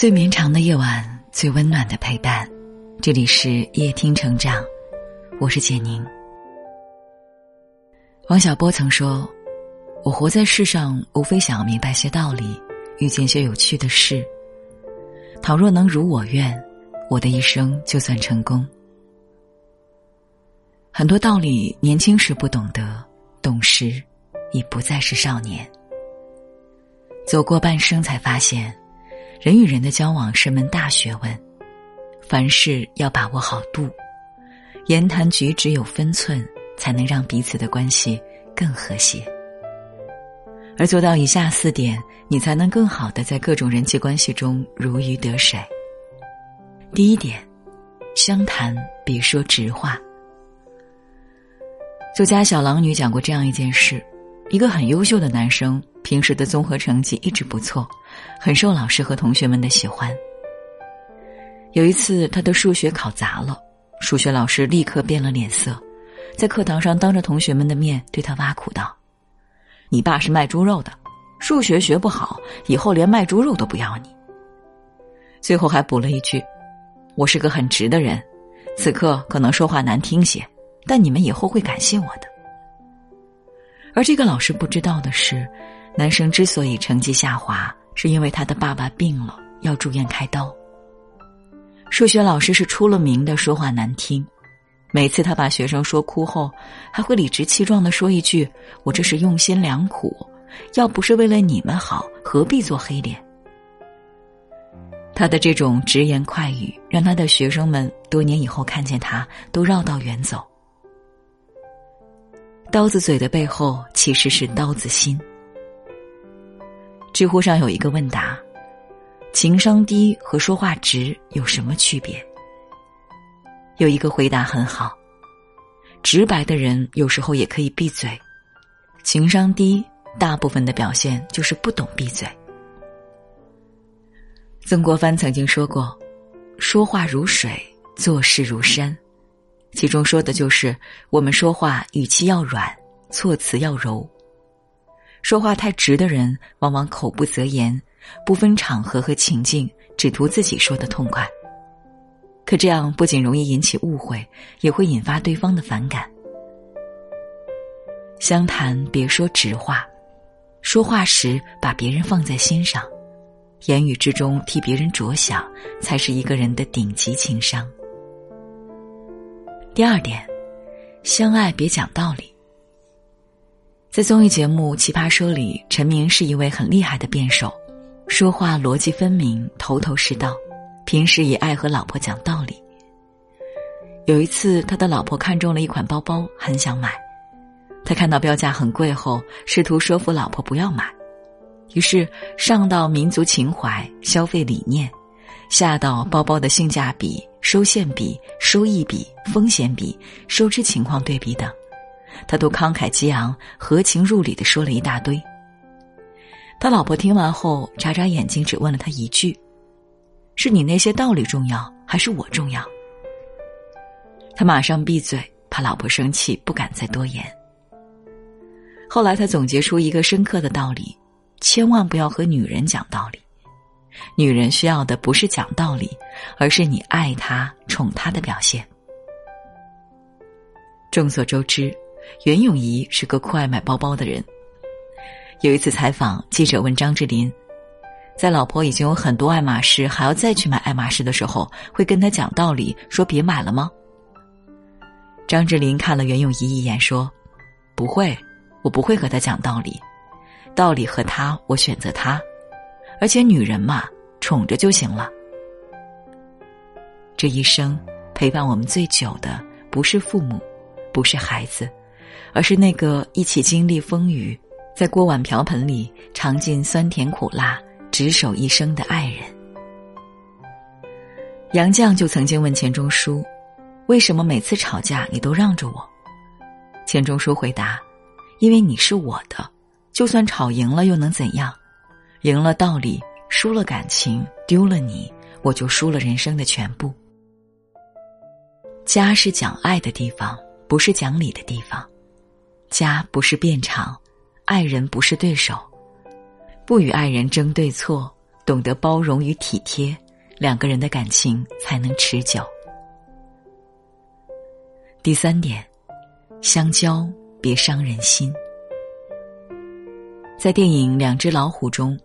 最绵长的夜晚，最温暖的陪伴。这里是夜听成长，我是简宁。王小波曾说：“我活在世上，无非想要明白些道理，遇见些有趣的事。倘若能如我愿，我的一生就算成功。”很多道理，年轻时不懂得，懂时已不再是少年。走过半生，才发现。人与人的交往是门大学问，凡事要把握好度，言谈举止有分寸，才能让彼此的关系更和谐。而做到以下四点，你才能更好的在各种人际关系中如鱼得水。第一点，相谈别说直话。作家小狼女讲过这样一件事：一个很优秀的男生，平时的综合成绩一直不错。很受老师和同学们的喜欢。有一次，他的数学考砸了，数学老师立刻变了脸色，在课堂上当着同学们的面对他挖苦道：“你爸是卖猪肉的，数学学不好，以后连卖猪肉都不要你。”最后还补了一句：“我是个很直的人，此刻可能说话难听些，但你们以后会感谢我的。”而这个老师不知道的是，男生之所以成绩下滑。是因为他的爸爸病了，要住院开刀。数学老师是出了名的说话难听，每次他把学生说哭后，还会理直气壮的说一句：“我这是用心良苦，要不是为了你们好，何必做黑脸？”他的这种直言快语，让他的学生们多年以后看见他都绕道远走。刀子嘴的背后，其实是刀子心。知乎上有一个问答：情商低和说话直有什么区别？有一个回答很好：直白的人有时候也可以闭嘴，情商低大部分的表现就是不懂闭嘴。曾国藩曾经说过：“说话如水，做事如山。”其中说的就是我们说话语气要软，措辞要柔。说话太直的人，往往口不择言，不分场合和情境，只图自己说的痛快。可这样不仅容易引起误会，也会引发对方的反感。相谈别说直话，说话时把别人放在心上，言语之中替别人着想，才是一个人的顶级情商。第二点，相爱别讲道理。在综艺节目《奇葩说》里，陈明是一位很厉害的辩手，说话逻辑分明，头头是道。平时也爱和老婆讲道理。有一次，他的老婆看中了一款包包，很想买。他看到标价很贵后，试图说服老婆不要买。于是上到民族情怀、消费理念，下到包包的性价比、收现比、收益比、风险比、收支情况对比等。他都慷慨激昂、合情入理的说了一大堆。他老婆听完后眨眨眼睛，只问了他一句：“是你那些道理重要，还是我重要？”他马上闭嘴，怕老婆生气，不敢再多言。后来他总结出一个深刻的道理：千万不要和女人讲道理。女人需要的不是讲道理，而是你爱她、宠她的表现。众所周知。袁咏仪是个酷爱买包包的人。有一次采访，记者问张智霖，在老婆已经有很多爱马仕，还要再去买爱马仕的时候，会跟他讲道理，说别买了吗？张智霖看了袁咏仪一眼，说：“不会，我不会和他讲道理，道理和他，我选择他，而且女人嘛，宠着就行了。这一生陪伴我们最久的，不是父母，不是孩子。”而是那个一起经历风雨，在锅碗瓢盆里尝尽酸甜苦辣，执手一生的爱人。杨绛就曾经问钱钟书：“为什么每次吵架你都让着我？”钱钟书回答：“因为你是我的，就算吵赢了又能怎样？赢了道理，输了感情，丢了你，我就输了人生的全部。”家是讲爱的地方，不是讲理的地方。家不是辩场，爱人不是对手，不与爱人争对错，懂得包容与体贴，两个人的感情才能持久。第三点，相交别伤人心。在电影《两只老虎》中，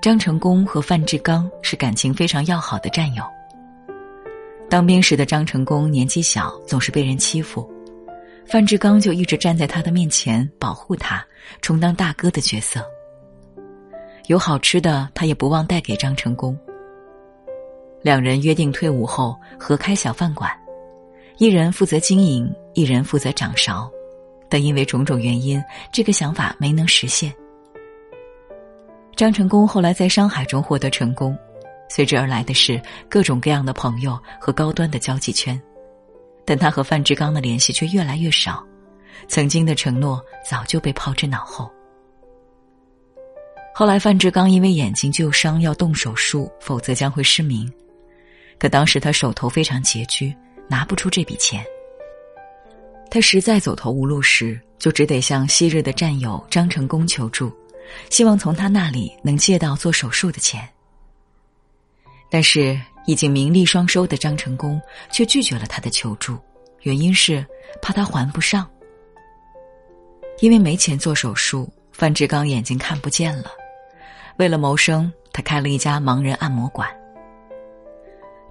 张成功和范志刚是感情非常要好的战友。当兵时的张成功年纪小，总是被人欺负，范志刚就一直站在他的面前保护他，充当大哥的角色。有好吃的，他也不忘带给张成功。两人约定退伍后合开小饭馆，一人负责经营，一人负责掌勺，但因为种种原因，这个想法没能实现。张成功后来在商海中获得成功。随之而来的是各种各样的朋友和高端的交际圈，但他和范志刚的联系却越来越少，曾经的承诺早就被抛之脑后。后来范志刚因为眼睛旧伤要动手术，否则将会失明，可当时他手头非常拮据，拿不出这笔钱。他实在走投无路时，就只得向昔日的战友张成功求助，希望从他那里能借到做手术的钱。但是已经名利双收的张成功却拒绝了他的求助，原因是怕他还不上。因为没钱做手术，范志刚眼睛看不见了。为了谋生，他开了一家盲人按摩馆。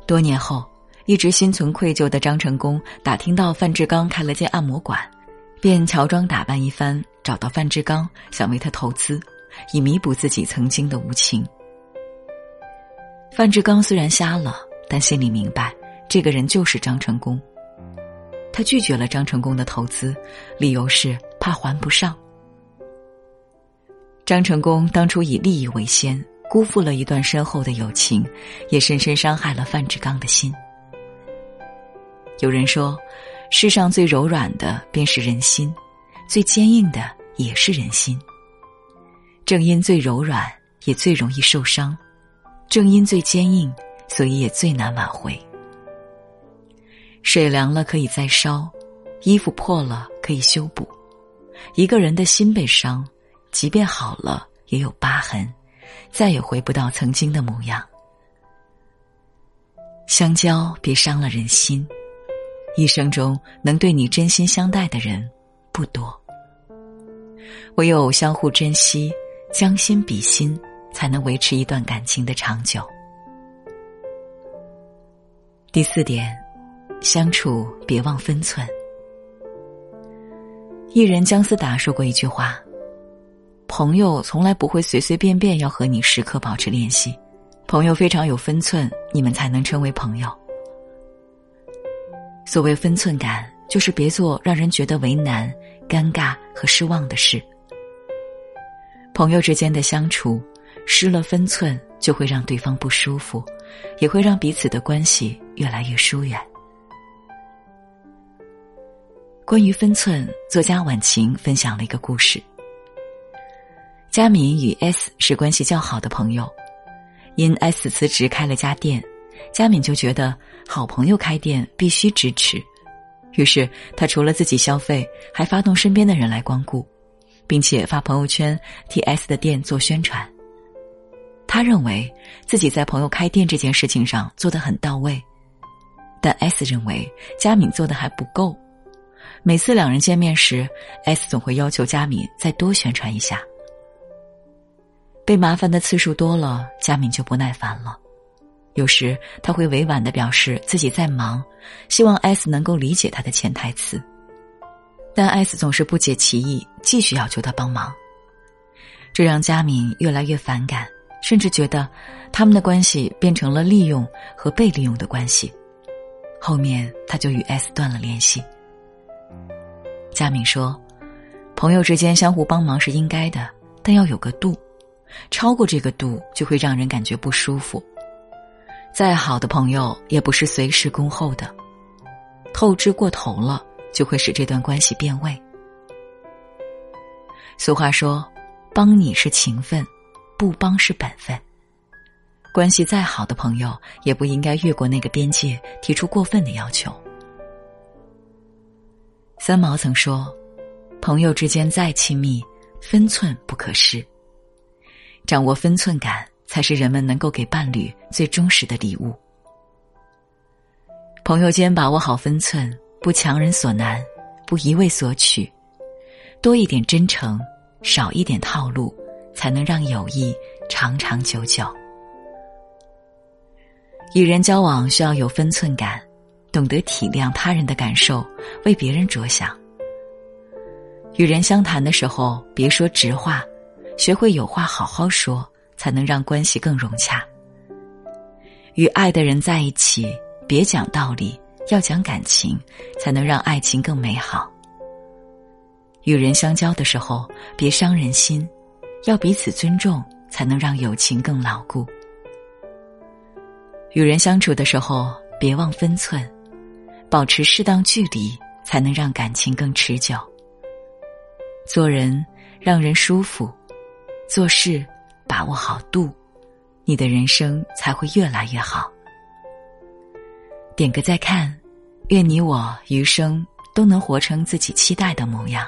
多年后，一直心存愧疚的张成功打听到范志刚开了间按摩馆，便乔装打扮一番，找到范志刚，想为他投资，以弥补自己曾经的无情。范志刚虽然瞎了，但心里明白，这个人就是张成功。他拒绝了张成功的投资，理由是怕还不上。张成功当初以利益为先，辜负了一段深厚的友情，也深深伤害了范志刚的心。有人说，世上最柔软的便是人心，最坚硬的也是人心。正因最柔软，也最容易受伤。正因最坚硬，所以也最难挽回。水凉了可以再烧，衣服破了可以修补。一个人的心被伤，即便好了也有疤痕，再也回不到曾经的模样。相交别伤了人心，一生中能对你真心相待的人不多。唯有相互珍惜，将心比心。才能维持一段感情的长久。第四点，相处别忘分寸。艺人姜思达说过一句话：“朋友从来不会随随便便要和你时刻保持联系，朋友非常有分寸，你们才能称为朋友。”所谓分寸感，就是别做让人觉得为难、尴尬和失望的事。朋友之间的相处。失了分寸，就会让对方不舒服，也会让彼此的关系越来越疏远。关于分寸，作家晚晴分享了一个故事。佳敏与 S 是关系较好的朋友，因 S 辞职开了家店，佳敏就觉得好朋友开店必须支持，于是他除了自己消费，还发动身边的人来光顾，并且发朋友圈替 S 的店做宣传。他认为自己在朋友开店这件事情上做得很到位，但 S 认为佳敏做的还不够。每次两人见面时，S 总会要求佳敏再多宣传一下。被麻烦的次数多了，佳敏就不耐烦了。有时他会委婉的表示自己在忙，希望 S 能够理解他的潜台词，但 S 总是不解其意，继续要求他帮忙，这让佳敏越来越反感。甚至觉得，他们的关系变成了利用和被利用的关系。后面他就与 S 断了联系。佳敏说：“朋友之间相互帮忙是应该的，但要有个度，超过这个度就会让人感觉不舒服。再好的朋友也不是随时恭候的，透支过头了就会使这段关系变味。”俗话说：“帮你是情分。”不帮是本分。关系再好的朋友，也不应该越过那个边界，提出过分的要求。三毛曾说：“朋友之间再亲密，分寸不可失。掌握分寸感，才是人们能够给伴侣最忠实的礼物。朋友间把握好分寸，不强人所难，不一味索取，多一点真诚，少一点套路，才能让友谊长长久久。与人交往需要有分寸感，懂得体谅他人的感受，为别人着想。与人相谈的时候，别说直话，学会有话好好说，才能让关系更融洽。与爱的人在一起。别讲道理，要讲感情，才能让爱情更美好。与人相交的时候，别伤人心，要彼此尊重，才能让友情更牢固。与人相处的时候，别忘分寸，保持适当距离，才能让感情更持久。做人让人舒服，做事把握好度，你的人生才会越来越好。点个再看，愿你我余生都能活成自己期待的模样。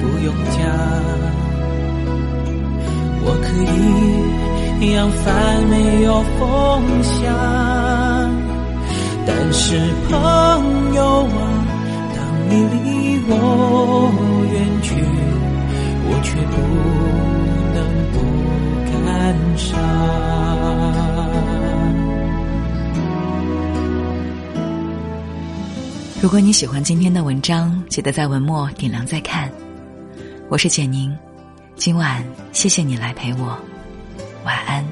不用讲，我可以扬帆没有风向，但是朋友啊，当你离我远去，我却不能不感伤。如果你喜欢今天的文章，记得在文末点亮再看。我是简宁，今晚谢谢你来陪我，晚安。